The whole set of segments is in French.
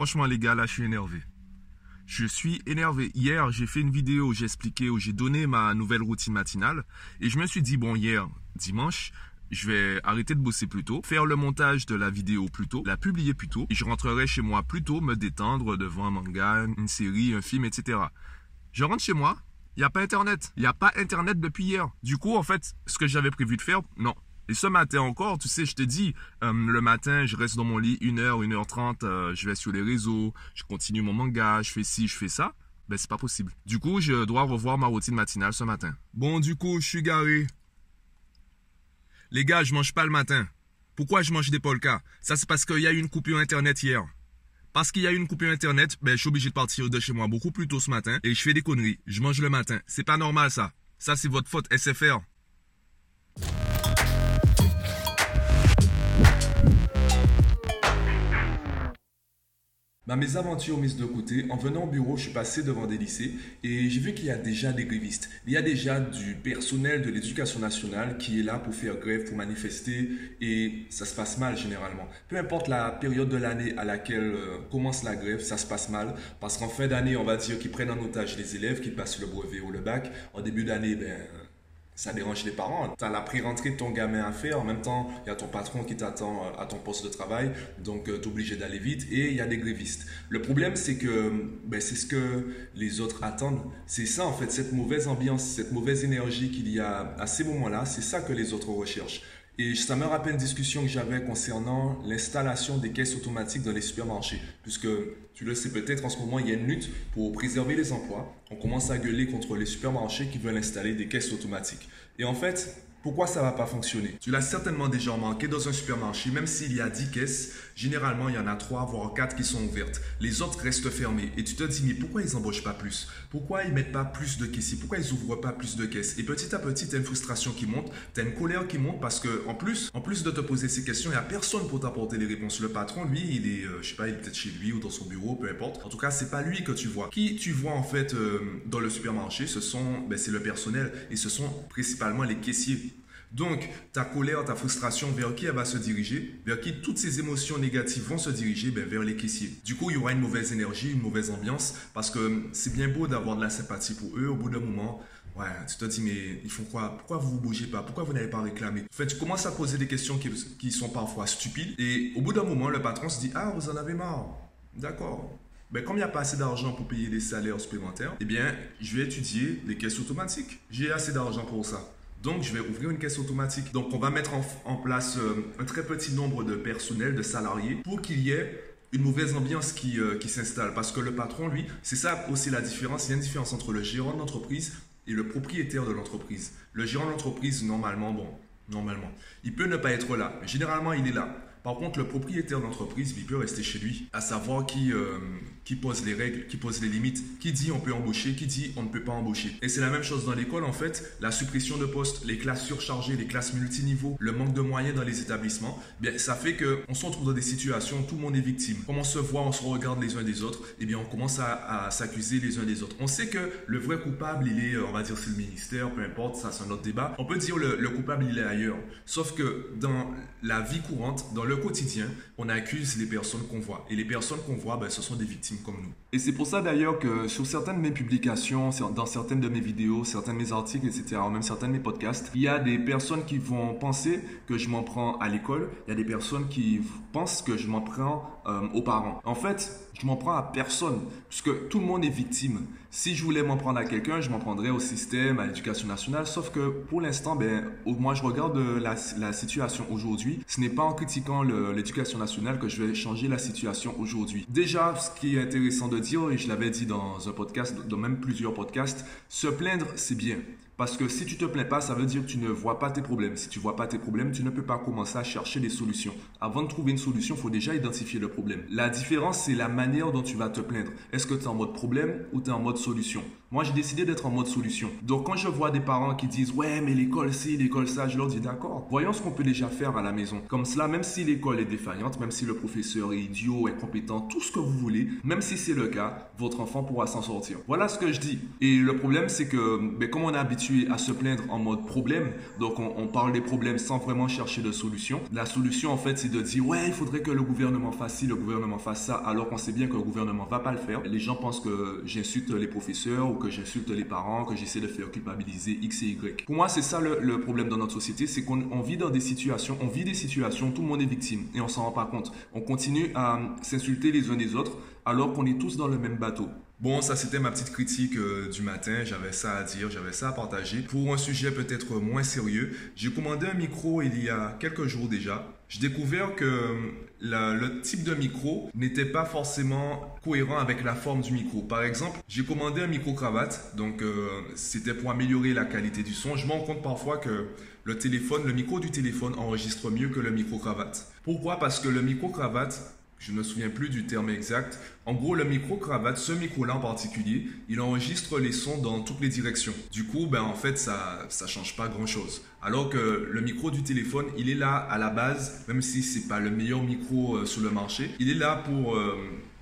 Franchement, les gars, là, je suis énervé. Je suis énervé. Hier, j'ai fait une vidéo où j'ai expliqué, où j'ai donné ma nouvelle routine matinale. Et je me suis dit, bon, hier, dimanche, je vais arrêter de bosser plus tôt, faire le montage de la vidéo plus tôt, la publier plus tôt, et je rentrerai chez moi plus tôt, me détendre devant un manga, une série, un film, etc. Je rentre chez moi, il n'y a pas Internet. Il n'y a pas Internet depuis hier. Du coup, en fait, ce que j'avais prévu de faire, non. Et ce matin encore, tu sais, je te dis, euh, le matin, je reste dans mon lit 1h, 1h30, euh, je vais sur les réseaux, je continue mon manga, je fais ci, je fais ça. Ben, c'est pas possible. Du coup, je dois revoir ma routine matinale ce matin. Bon, du coup, je suis garé. Les gars, je mange pas le matin. Pourquoi je mange des polkas? Ça, c'est parce qu'il y a eu une coupure Internet hier. Parce qu'il y a eu une coupure Internet, ben, je suis obligé de partir de chez moi beaucoup plus tôt ce matin et je fais des conneries. Je mange le matin. C'est pas normal, ça. Ça, c'est votre faute, SFR. Ma mésaventure mise de côté, en venant au bureau, je suis passé devant des lycées et j'ai vu qu'il y a déjà des grévistes. Il y a déjà du personnel de l'éducation nationale qui est là pour faire grève, pour manifester et ça se passe mal généralement. Peu importe la période de l'année à laquelle euh, commence la grève, ça se passe mal parce qu'en fin d'année, on va dire qu'ils prennent en otage les élèves qui passent le brevet ou le bac. En début d'année, ben, ça dérange les parents. Tu as la pré-rentrée de ton gamin à faire. En même temps, il y a ton patron qui t'attend euh, à ton poste de travail. Donc, euh, tu es obligé d'aller vite. Et il y a des grévistes. Le problème, c'est que ben, c'est ce que les autres attendent. C'est ça, en fait, cette mauvaise ambiance, cette mauvaise énergie qu'il y a à ces moments-là. C'est ça que les autres recherchent. Et ça me rappelle une discussion que j'avais concernant l'installation des caisses automatiques dans les supermarchés. Puisque, tu le sais peut-être, en ce moment, il y a une lutte pour préserver les emplois. On commence à gueuler contre les supermarchés qui veulent installer des caisses automatiques. Et en fait, pourquoi ça va pas fonctionner? Tu l'as certainement déjà remarqué dans un supermarché, même s'il y a 10 caisses, généralement il y en a 3 voire 4 qui sont ouvertes. Les autres restent fermées. Et tu te dis, mais pourquoi ils embauchent pas plus? Pourquoi ils mettent pas plus de caissiers? Pourquoi ils ouvrent pas plus de caisses? Et petit à petit, tu as une frustration qui monte, tu as une colère qui monte parce que en plus, en plus de te poser ces questions, il n'y a personne pour t'apporter les réponses. Le patron, lui, il est, euh, je sais pas, il est peut-être chez lui ou dans son bureau, peu importe. En tout cas, c'est pas lui que tu vois. Qui tu vois en fait euh, dans le supermarché Ce sont, ben, c'est le personnel et ce sont principalement les caissiers. Donc, ta colère, ta frustration, vers qui elle va se diriger? Vers qui toutes ces émotions négatives vont se diriger? Ben, Vers les caissiers. Du coup, il y aura une mauvaise énergie, une mauvaise ambiance, parce que c'est bien beau d'avoir de la sympathie pour eux. Au bout d'un moment, ouais, tu te dis, mais ils font quoi? Pourquoi vous ne bougez pas? Pourquoi vous n'avez pas réclamé? En fait, tu commences à poser des questions qui, sont parfois stupides, et au bout d'un moment, le patron se dit, ah, vous en avez marre. D'accord. Ben, comme il n'y a pas assez d'argent pour payer des salaires supplémentaires, eh bien, je vais étudier les caisses automatiques. J'ai assez d'argent pour ça. Donc, je vais ouvrir une caisse automatique. Donc, on va mettre en, place euh, un très petit nombre de personnels, de salariés, pour qu'il y ait une mauvaise ambiance qui, euh, qui s'installe. Parce que le patron, lui, c'est ça aussi la différence. Il y a une différence entre le gérant de l'entreprise et le propriétaire de l'entreprise. Le gérant de l'entreprise, normalement, bon, normalement, il peut ne pas être là. généralement, il est là. Par contre, le propriétaire d'entreprise, il peut rester chez lui, à savoir qui, euh, qui pose les règles, qui pose les limites, qui dit on peut embaucher, qui dit on ne peut pas embaucher. Et c'est la même chose dans l'école en fait, la suppression de postes, les classes surchargées, les classes multiniveaux, le manque de moyens dans les établissements, bien ça fait que on se retrouve dans des situations où tout le monde est victime. Comme on se voit, on se regarde les uns des autres, et eh bien on commence à, s'accuser les uns des autres. On sait que le vrai coupable, il est, on va dire c'est le ministère, peu importe, ça c'est un autre débat. On peut dire le, le coupable, il est ailleurs. Sauf que dans la vie courante, dans le quotidien, on accuse les personnes qu'on voit. Et les personnes qu'on voit, ben, ce sont des victimes comme nous. Et c'est pour ça d'ailleurs que sur certaines de mes publications, dans certaines de mes vidéos, certains de mes articles, etc., ou même certains de mes podcasts, il y a des personnes qui vont penser que je m'en prends à l'école, il y a des personnes qui pensent que je m'en prends euh, aux parents. En fait, je m'en prends à personne, puisque tout le monde est victime. Si je voulais m'en prendre à quelqu'un, je m'en prendrais au système, à l'éducation nationale, sauf que pour l'instant, ben, moi je regarde la, la situation aujourd'hui. Ce n'est pas en critiquant l'éducation nationale que je vais changer la situation aujourd'hui. Déjà, ce qui est intéressant de dire, et je l'avais dit dans un podcast, dans même plusieurs podcasts, se plaindre, c'est bien. Parce que si tu te plains pas, ça veut dire que tu ne vois pas tes problèmes. Si tu vois pas tes problèmes, tu ne peux pas commencer à chercher des solutions. Avant de trouver une solution, il faut déjà identifier le problème. La différence, c'est la manière dont tu vas te plaindre. Est-ce que tu es en mode problème ou tu es en mode solution? Moi, j'ai décidé d'être en mode solution. Donc, quand je vois des parents qui disent ouais, mais l'école ci, l'école ça, je leur dis d'accord. Voyons ce qu'on peut déjà faire à la maison. Comme cela, même si l'école est défaillante, même si le professeur est idiot, est compétent, tout ce que vous voulez, même si c'est le cas, votre enfant pourra s'en sortir. Voilà ce que je dis. Et le problème, c'est que, ben, comme on est habitué à se plaindre en mode problème, donc on, parle des problèmes sans vraiment chercher de solution. La solution, en fait, c'est de dire ouais, il faudrait que le gouvernement fasse ci, le gouvernement fasse ça, alors qu'on sait bien que le gouvernement va pas le faire. Les gens pensent que j'insulte les professeurs que j'insulte les parents, que j'essaie de faire culpabiliser X et Y. Pour moi, c'est ça le, problème dans notre société, c'est qu'on vit dans des situations, on vit des situations, tout le monde est victime et on s'en rend pas compte. On continue à s'insulter les uns des autres alors qu'on est tous dans le même bateau. Bon, ça c'était ma petite critique euh, du matin, j'avais ça à dire, j'avais ça à partager. Pour un sujet peut-être moins sérieux, j'ai commandé un micro il y a quelques jours déjà. J'ai découvert que euh, le type de micro n'était pas forcément cohérent avec la forme du micro. Par exemple, j'ai commandé un micro-cravate, donc euh, c'était pour améliorer la qualité du son. Je me rends compte parfois que le téléphone, le micro du téléphone enregistre mieux que le micro-cravate. Pourquoi? Parce que le micro-cravate je ne me souviens plus du terme exact. En gros, le micro-cravate, ce micro-là en particulier, il enregistre les sons dans toutes les directions. Du coup, ben, en fait, ça ne change pas grand-chose. Alors que le micro du téléphone, il est là à la base, même si ce n'est pas le meilleur micro euh, sur le marché, il est là pour euh,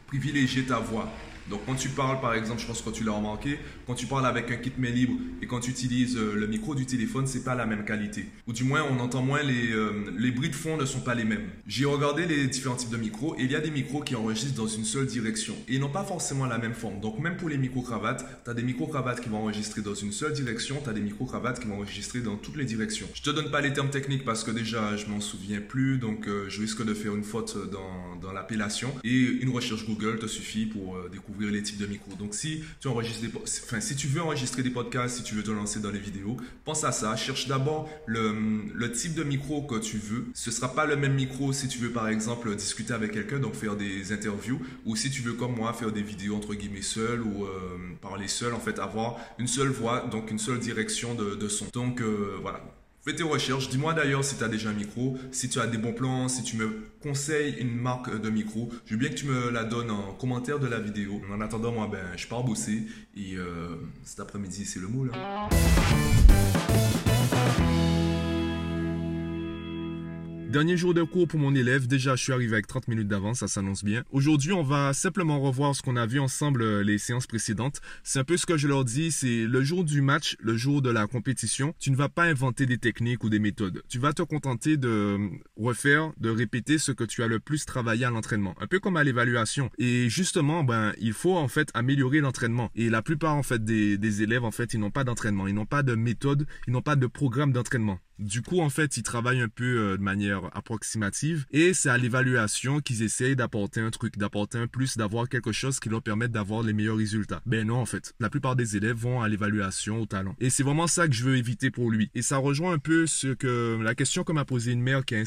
privilégier ta voix. Donc quand tu parles, par exemple, je pense que tu l'as remarqué, quand tu parles avec un kit main libre et quand tu utilises euh, le micro du téléphone, c'est pas la même qualité. Ou du moins, on entend moins les, euh, les bruits de fond ne sont pas les mêmes. J'ai regardé les différents types de micros et il y a des micros qui enregistrent dans une seule direction et ils n'ont pas forcément la même forme. Donc même pour les micro-cravates, tu as des micro-cravates qui vont enregistrer dans une seule direction, tu as des micro-cravates qui vont enregistrer dans toutes les directions. Je te donne pas les termes techniques parce que déjà, je m'en souviens plus, donc euh, je risque de faire une faute dans, dans l'appellation. Et une recherche Google te suffit pour découvrir les types de micros. Donc si tu enregistres des, enfin, si tu veux enregistrer des podcasts, si tu veux te lancer dans les vidéos, pense à ça. Cherche d'abord le, type de micro que tu veux. Ce sera pas le même micro si tu veux par exemple discuter avec quelqu'un, donc faire des interviews, ou si tu veux comme moi faire des vidéos entre guillemets seul ou euh, parler seul, en fait avoir une seule voix, donc une seule direction de, de son. Donc euh, voilà. Fais tes recherches. Dis-moi d'ailleurs si tu as déjà un micro, si tu as des bons plans, si tu me conseilles une marque de micro. Je veux bien que tu me la donnes en commentaire de la vidéo. En attendant, moi, ben, je pars bosser. Et euh, cet après-midi, c'est le mot là. Dernier jour de cours pour mon élève. Déjà, je suis arrivé avec 30 minutes d'avance, ça s'annonce bien. Aujourd'hui, on va simplement revoir ce qu'on a vu ensemble euh, les séances précédentes. C'est un peu ce que je leur dis, c'est le jour du match, le jour de la compétition. Tu ne vas pas inventer des techniques ou des méthodes. Tu vas te contenter de euh, refaire, de répéter ce que tu as le plus travaillé à l'entraînement. Un peu comme à l'évaluation. Et justement, ben, il faut en fait améliorer l'entraînement. Et la plupart en fait des, des élèves, en fait, ils n'ont pas d'entraînement. Ils n'ont pas de méthode, ils n'ont pas de programme d'entraînement. Du coup, en fait, ils travaillent un peu euh, de manière approximative et c'est à l'évaluation qu'ils essayent d'apporter un truc, d'apporter un plus, d'avoir quelque chose qui leur permette d'avoir les meilleurs résultats. Ben non, en fait. La plupart des élèves vont à l'évaluation, au talent. Et c'est vraiment ça que je veux éviter pour lui. Et ça rejoint un peu ce que la question que m'a posée une mère qui a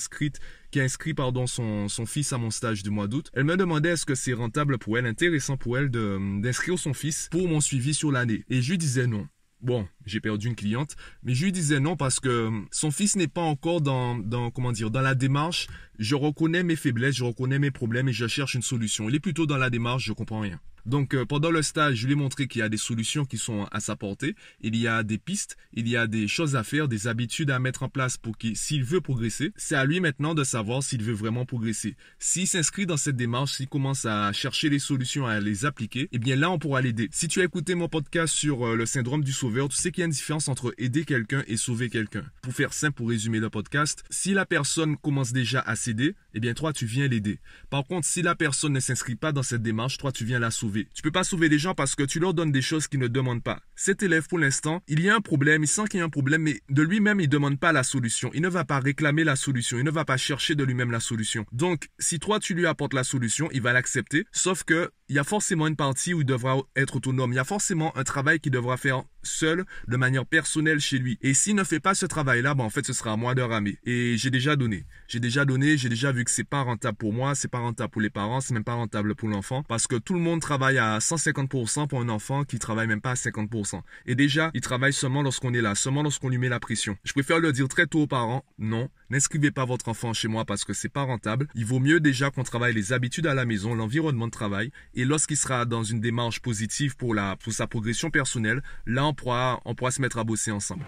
qui a inscrit pardon son, son fils à mon stage du mois d'août. Elle me demandait est-ce que c'est rentable pour elle, intéressant pour elle d'inscrire son fils pour mon suivi sur l'année. Et je lui disais non. Bon, j'ai perdu une cliente, mais je lui disais non parce que hum, son fils n'est pas encore dans, dans, comment dire, dans la démarche. Je reconnais mes faiblesses, je reconnais mes problèmes et je cherche une solution. Il est plutôt dans la démarche, je comprends rien. Donc euh, pendant le stage, je lui ai montré qu'il y a des solutions qui sont à sa portée, il y a des pistes, il y a des choses à faire, des habitudes à mettre en place pour qu'il s'il veut progresser, c'est à lui maintenant de savoir s'il veut vraiment progresser. S'il s'inscrit dans cette démarche, s'il commence à chercher les solutions à les appliquer, eh bien là on pourra l'aider. Si tu as écouté mon podcast sur euh, le syndrome du sauveur, tu sais qu'il y a une différence entre aider quelqu'un et sauver quelqu'un. Pour faire simple pour résumer le podcast, si la personne commence déjà à céder, eh bien toi tu viens l'aider. Par contre, si la personne ne s'inscrit pas dans cette démarche, toi tu viens la sauver tu peux pas sauver les gens parce que tu leur donnes des choses qu'ils ne demandent pas. Cet élève, pour l'instant, il y a un problème, il sent qu'il y a un problème, mais de lui-même, il ne demande pas la solution. Il ne va pas réclamer la solution. Il ne va pas chercher de lui-même la solution. Donc, si toi, tu lui apportes la solution, il va l'accepter. Sauf que, il y a forcément une partie où il devra être autonome. Il y a forcément un travail qu'il devra faire seul, de manière personnelle chez lui. Et s'il ne fait pas ce travail-là, ben, en fait, ce sera à moi de ramer. Et j'ai déjà donné. J'ai déjà donné, j'ai déjà vu que c'est pas rentable pour moi, c'est pas rentable pour les parents, c'est même pas rentable pour l'enfant. Parce que tout le monde travaille à 150% pour un enfant qui travaille même pas à 50%. Et déjà, il travaille seulement lorsqu'on est là, seulement lorsqu'on lui met la pression. Je préfère le dire très tôt aux parents, non, n'inscrivez pas votre enfant chez moi parce que c'est pas rentable. Il vaut mieux déjà qu'on travaille les habitudes à la maison, l'environnement de travail, Et lorsqu'il sera dans une démarche positive pour, sa progression personnelle, là, on pourra, on pourra se mettre à bosser ensemble.